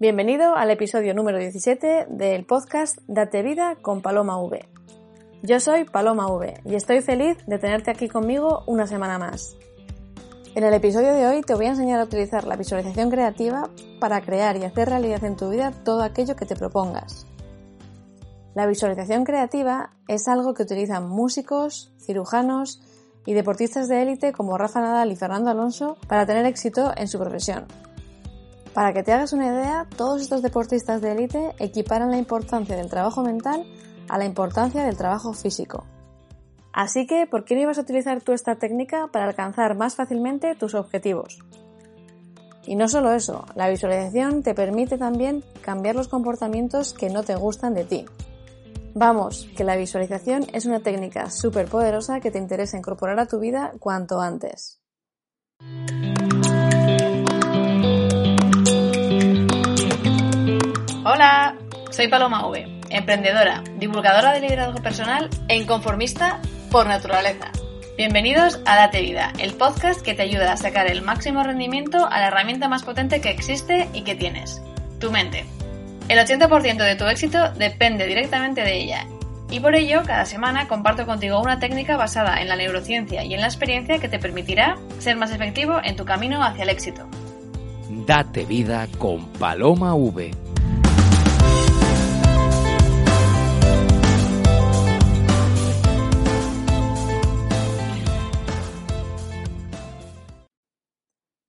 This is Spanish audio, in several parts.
Bienvenido al episodio número 17 del podcast Date Vida con Paloma V. Yo soy Paloma V y estoy feliz de tenerte aquí conmigo una semana más. En el episodio de hoy te voy a enseñar a utilizar la visualización creativa para crear y hacer realidad en tu vida todo aquello que te propongas. La visualización creativa es algo que utilizan músicos, cirujanos y deportistas de élite como Rafa Nadal y Fernando Alonso para tener éxito en su profesión. Para que te hagas una idea, todos estos deportistas de élite equiparan la importancia del trabajo mental a la importancia del trabajo físico. Así que, ¿por qué no ibas a utilizar tú esta técnica para alcanzar más fácilmente tus objetivos? Y no solo eso, la visualización te permite también cambiar los comportamientos que no te gustan de ti. Vamos, que la visualización es una técnica súper poderosa que te interesa incorporar a tu vida cuanto antes. Hola, soy Paloma V, emprendedora, divulgadora de liderazgo personal e inconformista por naturaleza. Bienvenidos a Date Vida, el podcast que te ayuda a sacar el máximo rendimiento a la herramienta más potente que existe y que tienes, tu mente. El 80% de tu éxito depende directamente de ella. Y por ello, cada semana comparto contigo una técnica basada en la neurociencia y en la experiencia que te permitirá ser más efectivo en tu camino hacia el éxito. Date vida con Paloma V.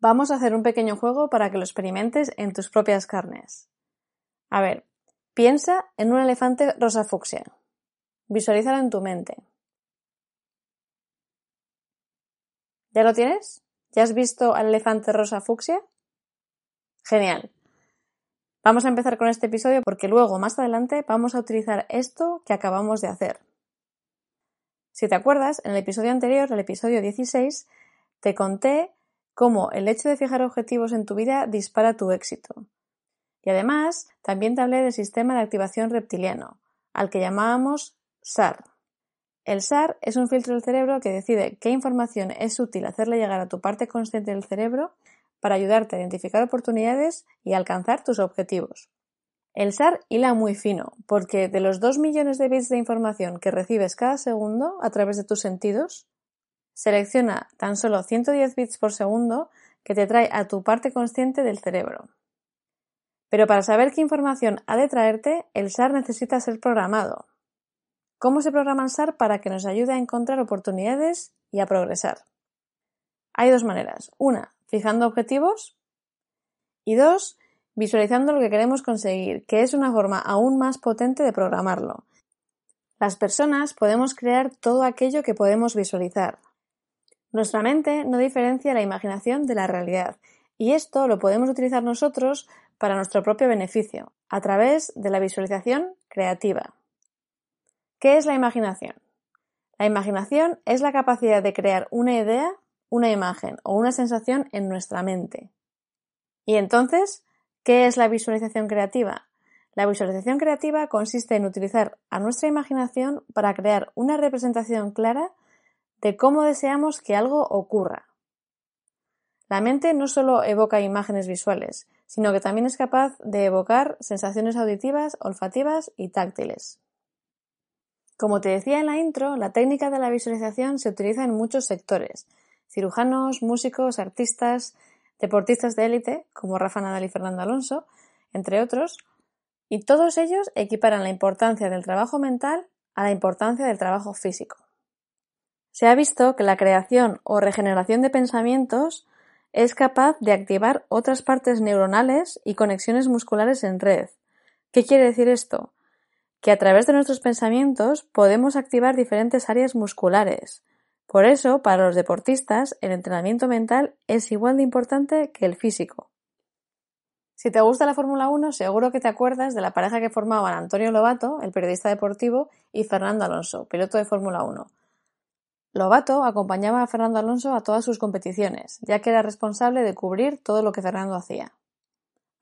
Vamos a hacer un pequeño juego para que lo experimentes en tus propias carnes. A ver, piensa en un elefante rosa fucsia. Visualízalo en tu mente. ¿Ya lo tienes? ¿Ya has visto al elefante rosa fucsia? Genial. Vamos a empezar con este episodio porque luego, más adelante, vamos a utilizar esto que acabamos de hacer. Si te acuerdas, en el episodio anterior, el episodio 16, te conté cómo el hecho de fijar objetivos en tu vida dispara tu éxito. Y además, también te hablé del sistema de activación reptiliano, al que llamábamos SAR. El SAR es un filtro del cerebro que decide qué información es útil hacerle llegar a tu parte consciente del cerebro para ayudarte a identificar oportunidades y alcanzar tus objetivos. El SAR hila muy fino, porque de los 2 millones de bits de información que recibes cada segundo a través de tus sentidos, Selecciona tan solo 110 bits por segundo que te trae a tu parte consciente del cerebro. Pero para saber qué información ha de traerte, el SAR necesita ser programado. ¿Cómo se programa el SAR para que nos ayude a encontrar oportunidades y a progresar? Hay dos maneras. Una, fijando objetivos. Y dos, visualizando lo que queremos conseguir, que es una forma aún más potente de programarlo. Las personas podemos crear todo aquello que podemos visualizar. Nuestra mente no diferencia la imaginación de la realidad, y esto lo podemos utilizar nosotros para nuestro propio beneficio, a través de la visualización creativa. ¿Qué es la imaginación? La imaginación es la capacidad de crear una idea, una imagen o una sensación en nuestra mente. Y entonces, ¿qué es la visualización creativa? La visualización creativa consiste en utilizar a nuestra imaginación para crear una representación clara de cómo deseamos que algo ocurra. La mente no solo evoca imágenes visuales, sino que también es capaz de evocar sensaciones auditivas, olfativas y táctiles. Como te decía en la intro, la técnica de la visualización se utiliza en muchos sectores cirujanos, músicos, artistas, deportistas de élite, como Rafa Nadal y Fernando Alonso, entre otros, y todos ellos equiparan la importancia del trabajo mental a la importancia del trabajo físico. Se ha visto que la creación o regeneración de pensamientos es capaz de activar otras partes neuronales y conexiones musculares en red. ¿Qué quiere decir esto? Que a través de nuestros pensamientos podemos activar diferentes áreas musculares. Por eso, para los deportistas, el entrenamiento mental es igual de importante que el físico. Si te gusta la Fórmula 1, seguro que te acuerdas de la pareja que formaban Antonio Lobato, el periodista deportivo, y Fernando Alonso, piloto de Fórmula 1. Lobato acompañaba a Fernando Alonso a todas sus competiciones, ya que era responsable de cubrir todo lo que Fernando hacía.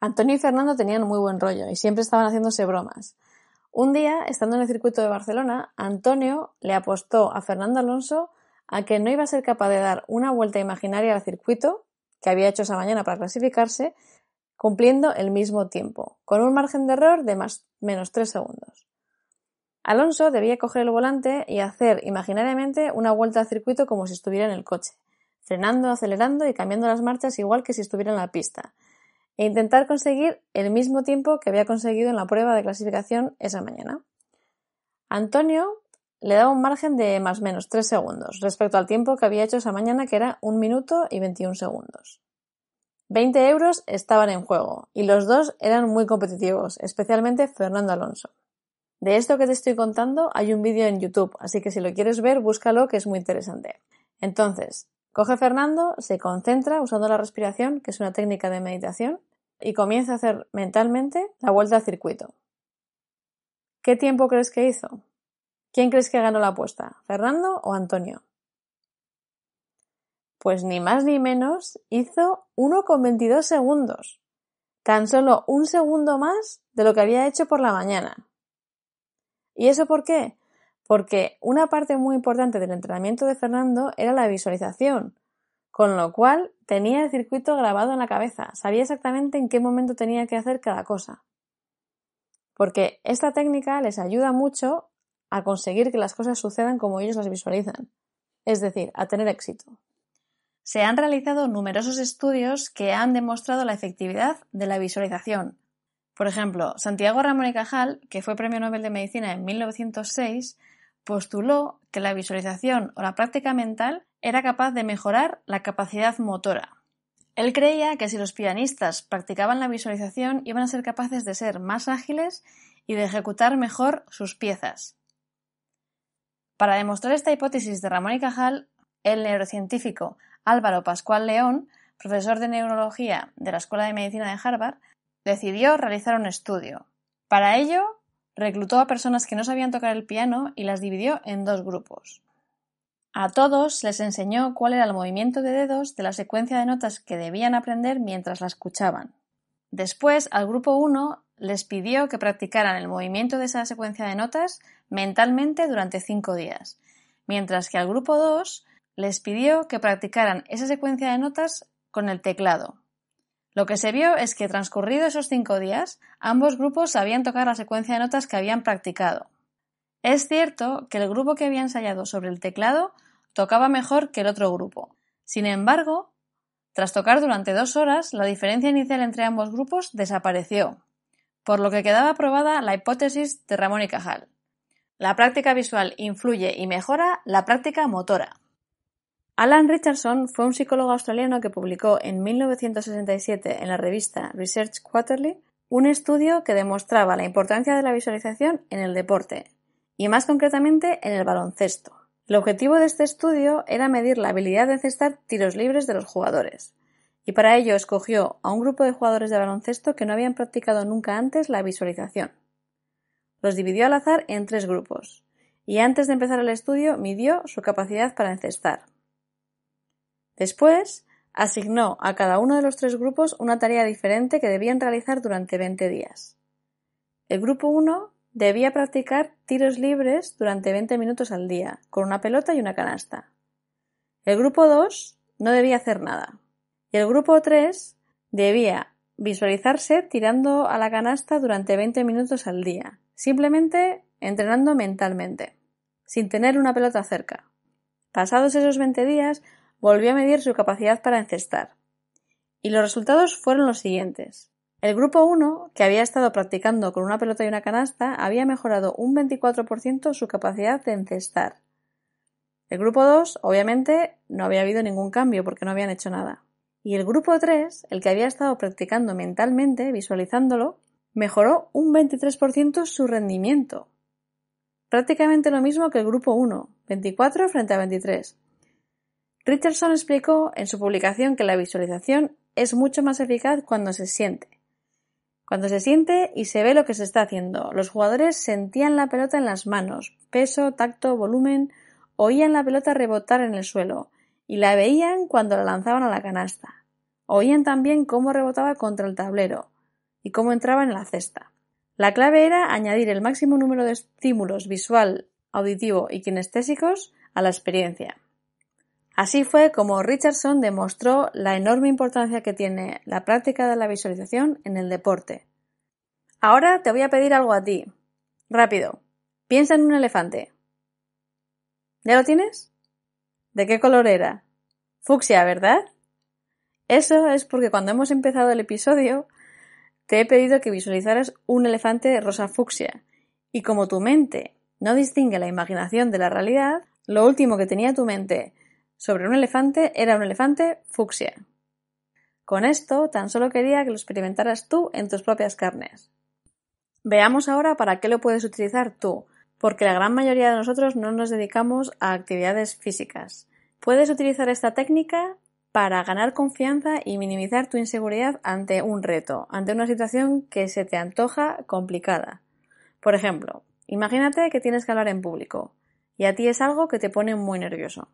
Antonio y Fernando tenían muy buen rollo y siempre estaban haciéndose bromas. Un día, estando en el circuito de Barcelona, Antonio le apostó a Fernando Alonso a que no iba a ser capaz de dar una vuelta imaginaria al circuito, que había hecho esa mañana para clasificarse, cumpliendo el mismo tiempo, con un margen de error de más menos 3 segundos. Alonso debía coger el volante y hacer imaginariamente una vuelta al circuito como si estuviera en el coche, frenando, acelerando y cambiando las marchas igual que si estuviera en la pista, e intentar conseguir el mismo tiempo que había conseguido en la prueba de clasificación esa mañana. Antonio le daba un margen de más o menos 3 segundos respecto al tiempo que había hecho esa mañana, que era 1 minuto y 21 segundos. 20 euros estaban en juego y los dos eran muy competitivos, especialmente Fernando Alonso. De esto que te estoy contando hay un vídeo en YouTube, así que si lo quieres ver, búscalo que es muy interesante. Entonces, coge Fernando, se concentra usando la respiración, que es una técnica de meditación, y comienza a hacer mentalmente la vuelta al circuito. ¿Qué tiempo crees que hizo? ¿Quién crees que ganó la apuesta? ¿Fernando o Antonio? Pues ni más ni menos hizo 1,22 segundos. Tan solo un segundo más de lo que había hecho por la mañana. ¿Y eso por qué? Porque una parte muy importante del entrenamiento de Fernando era la visualización, con lo cual tenía el circuito grabado en la cabeza, sabía exactamente en qué momento tenía que hacer cada cosa. Porque esta técnica les ayuda mucho a conseguir que las cosas sucedan como ellos las visualizan, es decir, a tener éxito. Se han realizado numerosos estudios que han demostrado la efectividad de la visualización, por ejemplo, Santiago Ramón y Cajal, que fue Premio Nobel de Medicina en 1906, postuló que la visualización o la práctica mental era capaz de mejorar la capacidad motora. Él creía que si los pianistas practicaban la visualización iban a ser capaces de ser más ágiles y de ejecutar mejor sus piezas. Para demostrar esta hipótesis de Ramón y Cajal, el neurocientífico Álvaro Pascual León, profesor de neurología de la Escuela de Medicina de Harvard, decidió realizar un estudio. Para ello, reclutó a personas que no sabían tocar el piano y las dividió en dos grupos. A todos les enseñó cuál era el movimiento de dedos de la secuencia de notas que debían aprender mientras la escuchaban. Después, al grupo 1 les pidió que practicaran el movimiento de esa secuencia de notas mentalmente durante cinco días, mientras que al grupo 2 les pidió que practicaran esa secuencia de notas con el teclado. Lo que se vio es que transcurridos esos cinco días, ambos grupos sabían tocar la secuencia de notas que habían practicado. Es cierto que el grupo que había ensayado sobre el teclado tocaba mejor que el otro grupo. Sin embargo, tras tocar durante dos horas, la diferencia inicial entre ambos grupos desapareció, por lo que quedaba aprobada la hipótesis de Ramón y Cajal. La práctica visual influye y mejora la práctica motora. Alan Richardson fue un psicólogo australiano que publicó en 1967 en la revista Research Quarterly un estudio que demostraba la importancia de la visualización en el deporte, y más concretamente en el baloncesto. El objetivo de este estudio era medir la habilidad de encestar tiros libres de los jugadores, y para ello escogió a un grupo de jugadores de baloncesto que no habían practicado nunca antes la visualización. Los dividió al azar en tres grupos, y antes de empezar el estudio midió su capacidad para encestar. Después, asignó a cada uno de los tres grupos una tarea diferente que debían realizar durante 20 días. El grupo 1 debía practicar tiros libres durante 20 minutos al día, con una pelota y una canasta. El grupo 2 no debía hacer nada. Y el grupo 3 debía visualizarse tirando a la canasta durante 20 minutos al día, simplemente entrenando mentalmente, sin tener una pelota cerca. Pasados esos 20 días, volvió a medir su capacidad para encestar. Y los resultados fueron los siguientes. El grupo 1, que había estado practicando con una pelota y una canasta, había mejorado un 24% su capacidad de encestar. El grupo 2, obviamente, no había habido ningún cambio porque no habían hecho nada. Y el grupo 3, el que había estado practicando mentalmente, visualizándolo, mejoró un 23% su rendimiento. Prácticamente lo mismo que el grupo 1, 24 frente a 23. Richardson explicó en su publicación que la visualización es mucho más eficaz cuando se siente. Cuando se siente y se ve lo que se está haciendo. Los jugadores sentían la pelota en las manos, peso, tacto, volumen, oían la pelota rebotar en el suelo y la veían cuando la lanzaban a la canasta. Oían también cómo rebotaba contra el tablero y cómo entraba en la cesta. La clave era añadir el máximo número de estímulos visual, auditivo y kinestésicos a la experiencia. Así fue como Richardson demostró la enorme importancia que tiene la práctica de la visualización en el deporte. Ahora te voy a pedir algo a ti. Rápido. Piensa en un elefante. ¿Ya lo tienes? ¿De qué color era? Fucsia, ¿verdad? Eso es porque cuando hemos empezado el episodio te he pedido que visualizaras un elefante rosa fucsia y como tu mente no distingue la imaginación de la realidad, lo último que tenía tu mente sobre un elefante era un elefante fucsia. Con esto tan solo quería que lo experimentaras tú en tus propias carnes. Veamos ahora para qué lo puedes utilizar tú, porque la gran mayoría de nosotros no nos dedicamos a actividades físicas. Puedes utilizar esta técnica para ganar confianza y minimizar tu inseguridad ante un reto, ante una situación que se te antoja complicada. Por ejemplo, imagínate que tienes que hablar en público y a ti es algo que te pone muy nervioso.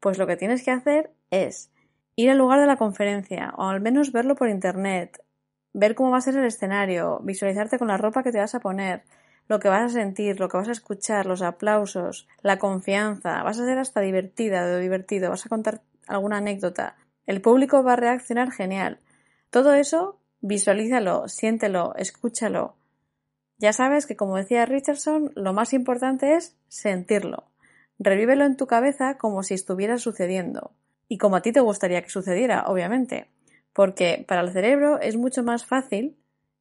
Pues lo que tienes que hacer es ir al lugar de la conferencia o al menos verlo por internet, ver cómo va a ser el escenario, visualizarte con la ropa que te vas a poner, lo que vas a sentir, lo que vas a escuchar, los aplausos, la confianza, vas a ser hasta divertida o divertido, vas a contar alguna anécdota. El público va a reaccionar genial. Todo eso, visualízalo, siéntelo, escúchalo. Ya sabes que, como decía Richardson, lo más importante es sentirlo. Revívelo en tu cabeza como si estuviera sucediendo. Y como a ti te gustaría que sucediera, obviamente. Porque para el cerebro es mucho más fácil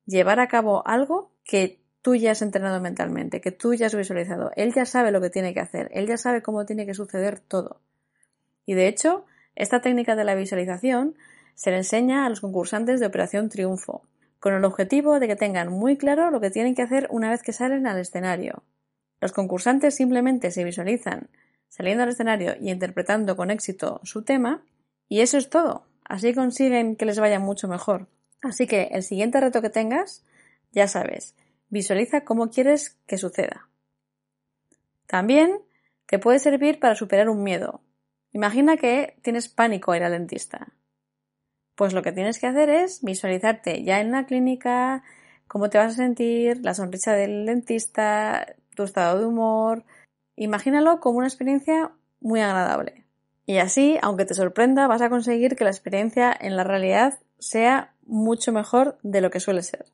llevar a cabo algo que tú ya has entrenado mentalmente, que tú ya has visualizado. Él ya sabe lo que tiene que hacer, él ya sabe cómo tiene que suceder todo. Y de hecho, esta técnica de la visualización se le enseña a los concursantes de Operación Triunfo, con el objetivo de que tengan muy claro lo que tienen que hacer una vez que salen al escenario. Los concursantes simplemente se visualizan saliendo al escenario y interpretando con éxito su tema, y eso es todo. Así consiguen que les vaya mucho mejor. Así que el siguiente reto que tengas, ya sabes, visualiza cómo quieres que suceda. También te puede servir para superar un miedo. Imagina que tienes pánico a ir al dentista. Pues lo que tienes que hacer es visualizarte ya en la clínica, cómo te vas a sentir, la sonrisa del dentista, tu estado de humor. Imagínalo como una experiencia muy agradable. Y así, aunque te sorprenda, vas a conseguir que la experiencia en la realidad sea mucho mejor de lo que suele ser.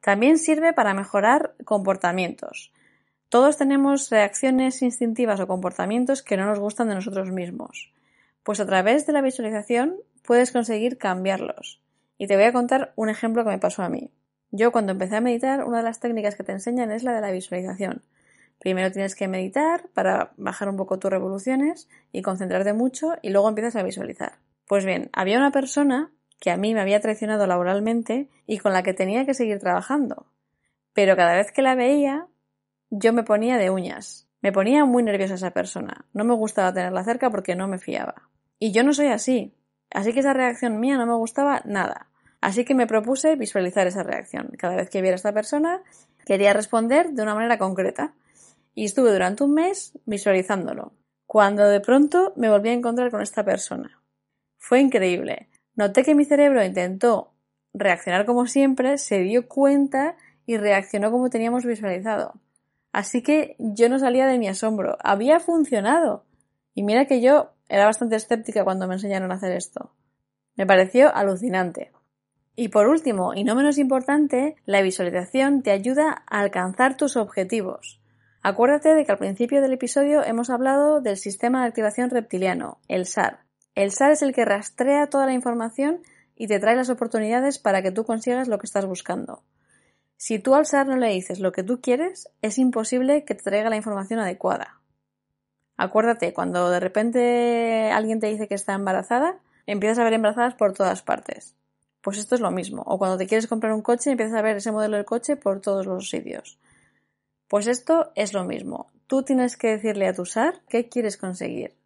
También sirve para mejorar comportamientos. Todos tenemos reacciones instintivas o comportamientos que no nos gustan de nosotros mismos. Pues a través de la visualización puedes conseguir cambiarlos. Y te voy a contar un ejemplo que me pasó a mí. Yo cuando empecé a meditar, una de las técnicas que te enseñan es la de la visualización. Primero tienes que meditar para bajar un poco tus revoluciones y concentrarte mucho y luego empiezas a visualizar. Pues bien, había una persona que a mí me había traicionado laboralmente y con la que tenía que seguir trabajando. Pero cada vez que la veía, yo me ponía de uñas. Me ponía muy nerviosa esa persona. No me gustaba tenerla cerca porque no me fiaba. Y yo no soy así. Así que esa reacción mía no me gustaba nada. Así que me propuse visualizar esa reacción. Cada vez que viera a esta persona, quería responder de una manera concreta y estuve durante un mes visualizándolo, cuando de pronto me volví a encontrar con esta persona. Fue increíble. Noté que mi cerebro intentó reaccionar como siempre, se dio cuenta y reaccionó como teníamos visualizado. Así que yo no salía de mi asombro. Había funcionado. Y mira que yo era bastante escéptica cuando me enseñaron a hacer esto. Me pareció alucinante. Y por último, y no menos importante, la visualización te ayuda a alcanzar tus objetivos. Acuérdate de que al principio del episodio hemos hablado del sistema de activación reptiliano, el SAR. El SAR es el que rastrea toda la información y te trae las oportunidades para que tú consigas lo que estás buscando. Si tú al SAR no le dices lo que tú quieres, es imposible que te traiga la información adecuada. Acuérdate, cuando de repente alguien te dice que está embarazada, empiezas a ver embarazadas por todas partes. Pues esto es lo mismo. O cuando te quieres comprar un coche, empiezas a ver ese modelo de coche por todos los sitios. Pues esto es lo mismo. Tú tienes que decirle a tu SAR qué quieres conseguir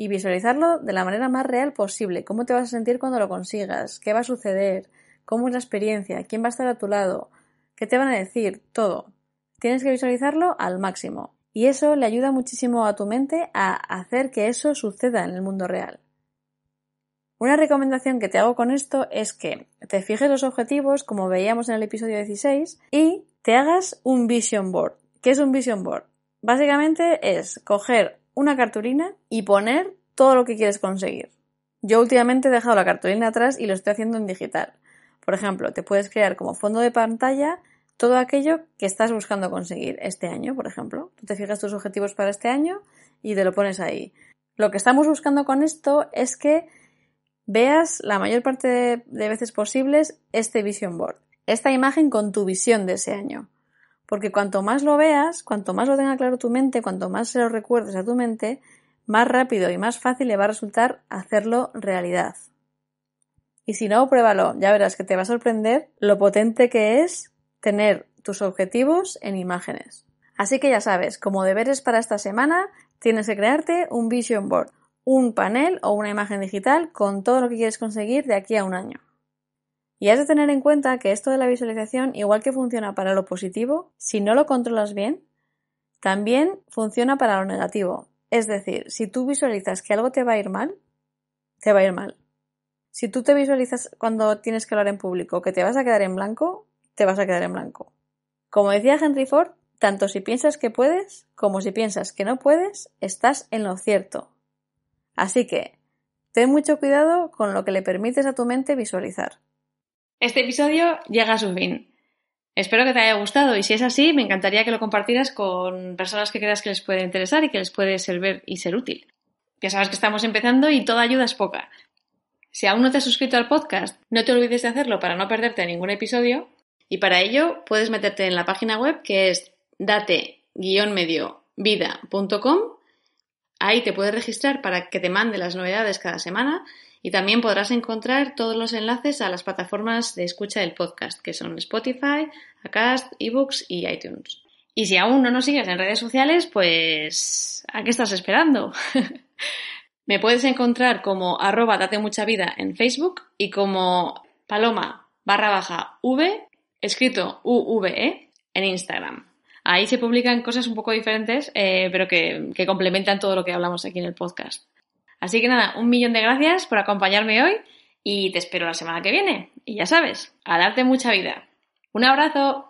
y visualizarlo de la manera más real posible. ¿Cómo te vas a sentir cuando lo consigas? ¿Qué va a suceder? ¿Cómo es la experiencia? ¿Quién va a estar a tu lado? ¿Qué te van a decir? Todo. Tienes que visualizarlo al máximo. Y eso le ayuda muchísimo a tu mente a hacer que eso suceda en el mundo real. Una recomendación que te hago con esto es que te fijes los objetivos, como veíamos en el episodio 16, y te hagas un vision board. ¿Qué es un vision board? Básicamente es coger una cartulina y poner todo lo que quieres conseguir. Yo últimamente he dejado la cartulina atrás y lo estoy haciendo en digital. Por ejemplo, te puedes crear como fondo de pantalla todo aquello que estás buscando conseguir este año, por ejemplo. Tú te fijas tus objetivos para este año y te lo pones ahí. Lo que estamos buscando con esto es que veas la mayor parte de, veces posibles este vision board, esta imagen con tu visión de ese año. Porque cuanto más lo veas, cuanto más lo tenga claro tu mente, cuanto más se lo recuerdes a tu mente, más rápido y más fácil le va a resultar hacerlo realidad. Y si no, pruébalo, ya verás que te va a sorprender lo potente que es tener tus objetivos en imágenes. Así que ya sabes, como deberes para esta semana, tienes que crearte un vision board, un panel o una imagen digital con todo lo que quieres conseguir de aquí a un año. Y has de tener en cuenta que esto de la visualización, igual que funciona para lo positivo, si no lo controlas bien, también funciona para lo negativo. Es decir, si tú visualizas que algo te va a ir mal, te va a ir mal. Si tú te visualizas cuando tienes que hablar en público que te vas a quedar en blanco, te vas a quedar en blanco. Como decía Henry Ford, tanto si piensas que puedes como si piensas que no puedes, estás en lo cierto. Así que, ten mucho cuidado con lo que le permites a tu mente visualizar. Este episodio llega a su fin. Espero que te haya gustado y si es así, me encantaría que lo compartieras con personas que creas que les puede interesar y que les puede servir y ser útil. Ya sabes que estamos empezando y toda ayuda es poca. Si aún no te has suscrito al podcast, no te olvides de hacerlo para no perderte ningún episodio y para ello puedes meterte en la página web que es date-medio-vida.com. Ahí te puedes registrar para que te mande las novedades cada semana y también podrás encontrar todos los enlaces a las plataformas de escucha del podcast, que son Spotify, Acast, eBooks y iTunes. Y si aún no nos sigues en redes sociales, pues ¿a qué estás esperando? Me puedes encontrar como arroba date mucha vida en Facebook y como paloma barra baja v escrito UVE en Instagram. Ahí se publican cosas un poco diferentes, eh, pero que, que complementan todo lo que hablamos aquí en el podcast. Así que nada, un millón de gracias por acompañarme hoy y te espero la semana que viene. Y ya sabes, a darte mucha vida. Un abrazo.